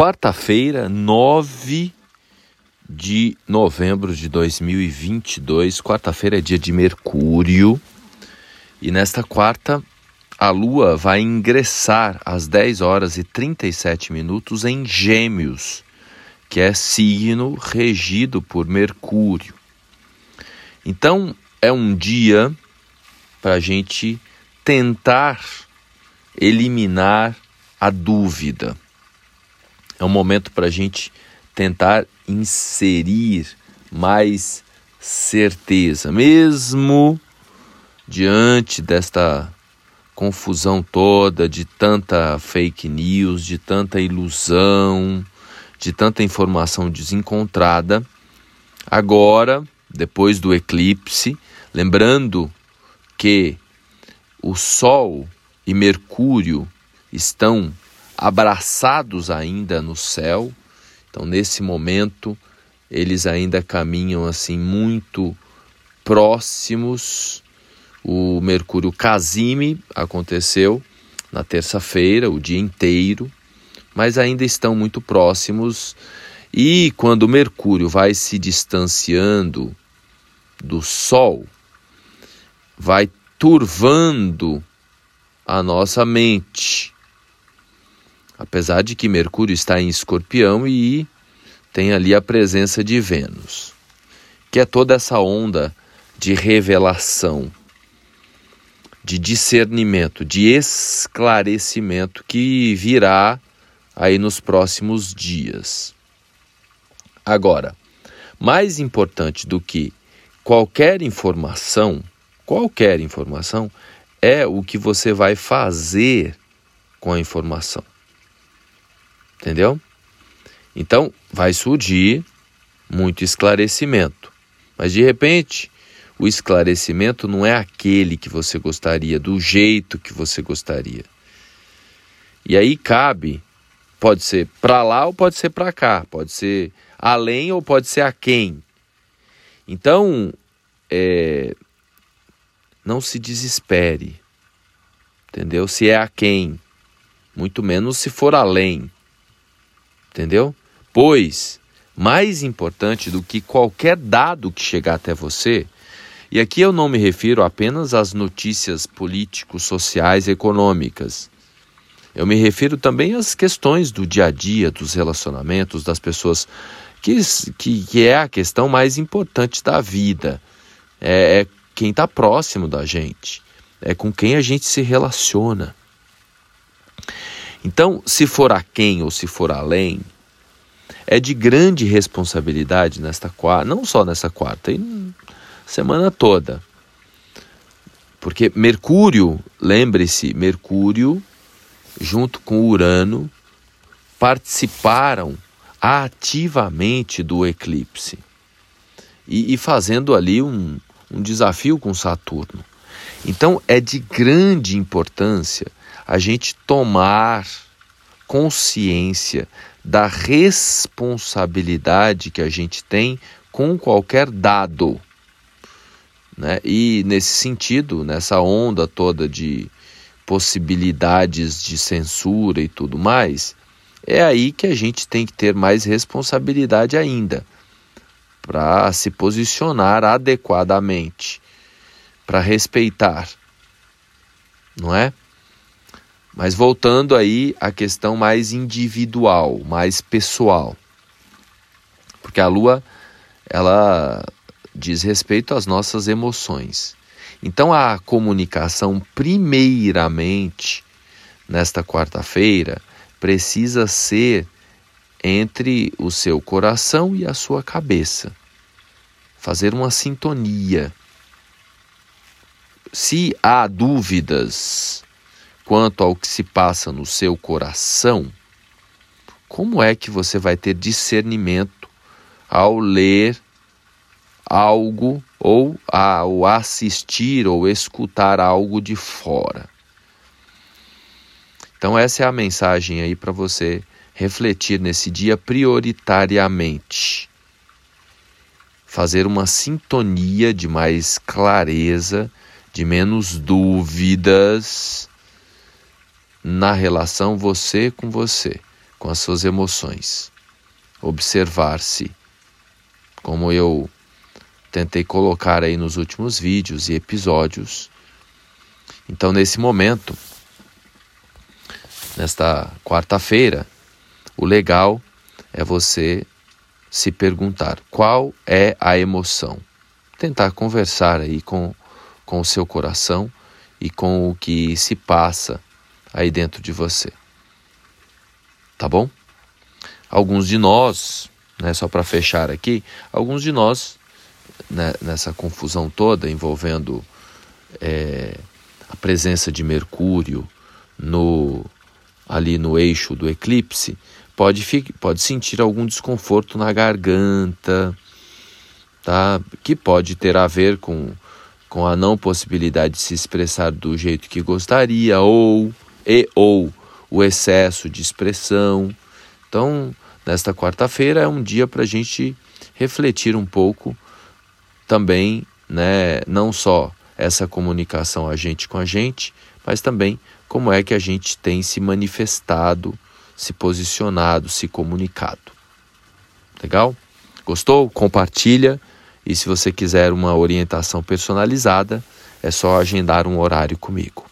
Quarta-feira, 9 de novembro de 2022. Quarta-feira é dia de Mercúrio. E nesta quarta, a Lua vai ingressar às 10 horas e 37 minutos em Gêmeos, que é signo regido por Mercúrio. Então, é um dia para a gente tentar eliminar a dúvida. É um momento para a gente tentar inserir mais certeza, mesmo diante desta confusão toda, de tanta fake news, de tanta ilusão, de tanta informação desencontrada. Agora, depois do eclipse, lembrando que o Sol e Mercúrio estão abraçados ainda no céu. Então, nesse momento, eles ainda caminham assim muito próximos. O Mercúrio Casime aconteceu na terça-feira, o dia inteiro, mas ainda estão muito próximos. E quando o Mercúrio vai se distanciando do Sol, vai turvando a nossa mente apesar de que Mercúrio está em Escorpião e tem ali a presença de Vênus, que é toda essa onda de revelação, de discernimento, de esclarecimento que virá aí nos próximos dias. Agora, mais importante do que qualquer informação, qualquer informação, é o que você vai fazer com a informação. Entendeu? Então, vai surgir muito esclarecimento. Mas de repente, o esclarecimento não é aquele que você gostaria, do jeito que você gostaria. E aí cabe, pode ser para lá ou pode ser para cá, pode ser além ou pode ser a quem. Então, é, não se desespere, entendeu? Se é a quem, muito menos se for além entendeu? Pois, mais importante do que qualquer dado que chegar até você, e aqui eu não me refiro apenas às notícias políticos, sociais e econômicas. Eu me refiro também às questões do dia a dia, dos relacionamentos das pessoas, que, que, que é a questão mais importante da vida. É, é quem está próximo da gente, é com quem a gente se relaciona. Então, se for a quem ou se for além, é de grande responsabilidade nesta quarta, não só nessa quarta, e semana toda. Porque Mercúrio, lembre-se, Mercúrio, junto com Urano, participaram ativamente do eclipse e, e fazendo ali um, um desafio com Saturno. Então é de grande importância a gente tomar consciência da responsabilidade que a gente tem com qualquer dado. Né? E nesse sentido, nessa onda toda de possibilidades de censura e tudo mais, é aí que a gente tem que ter mais responsabilidade ainda para se posicionar adequadamente, para respeitar, não é? Mas voltando aí à questão mais individual, mais pessoal. Porque a lua ela diz respeito às nossas emoções. Então a comunicação primeiramente nesta quarta-feira precisa ser entre o seu coração e a sua cabeça. Fazer uma sintonia. Se há dúvidas, quanto ao que se passa no seu coração, como é que você vai ter discernimento ao ler algo ou ao assistir ou escutar algo de fora? Então, essa é a mensagem aí para você refletir nesse dia prioritariamente. Fazer uma sintonia de mais clareza, de menos dúvidas na relação você com você, com as suas emoções, observar-se, como eu tentei colocar aí nos últimos vídeos e episódios. Então, nesse momento, nesta quarta-feira, o legal é você se perguntar qual é a emoção. Tentar conversar aí com, com o seu coração e com o que se passa aí dentro de você. Tá bom? Alguns de nós, né, só para fechar aqui, alguns de nós, né, nessa confusão toda envolvendo é, a presença de Mercúrio no ali no eixo do eclipse, pode, pode sentir algum desconforto na garganta, tá? que pode ter a ver com, com a não possibilidade de se expressar do jeito que gostaria, ou, e, ou o excesso de expressão. Então, nesta quarta-feira é um dia para a gente refletir um pouco também, né, não só essa comunicação a gente com a gente, mas também como é que a gente tem se manifestado, se posicionado, se comunicado. Legal? Gostou? Compartilha. E se você quiser uma orientação personalizada, é só agendar um horário comigo.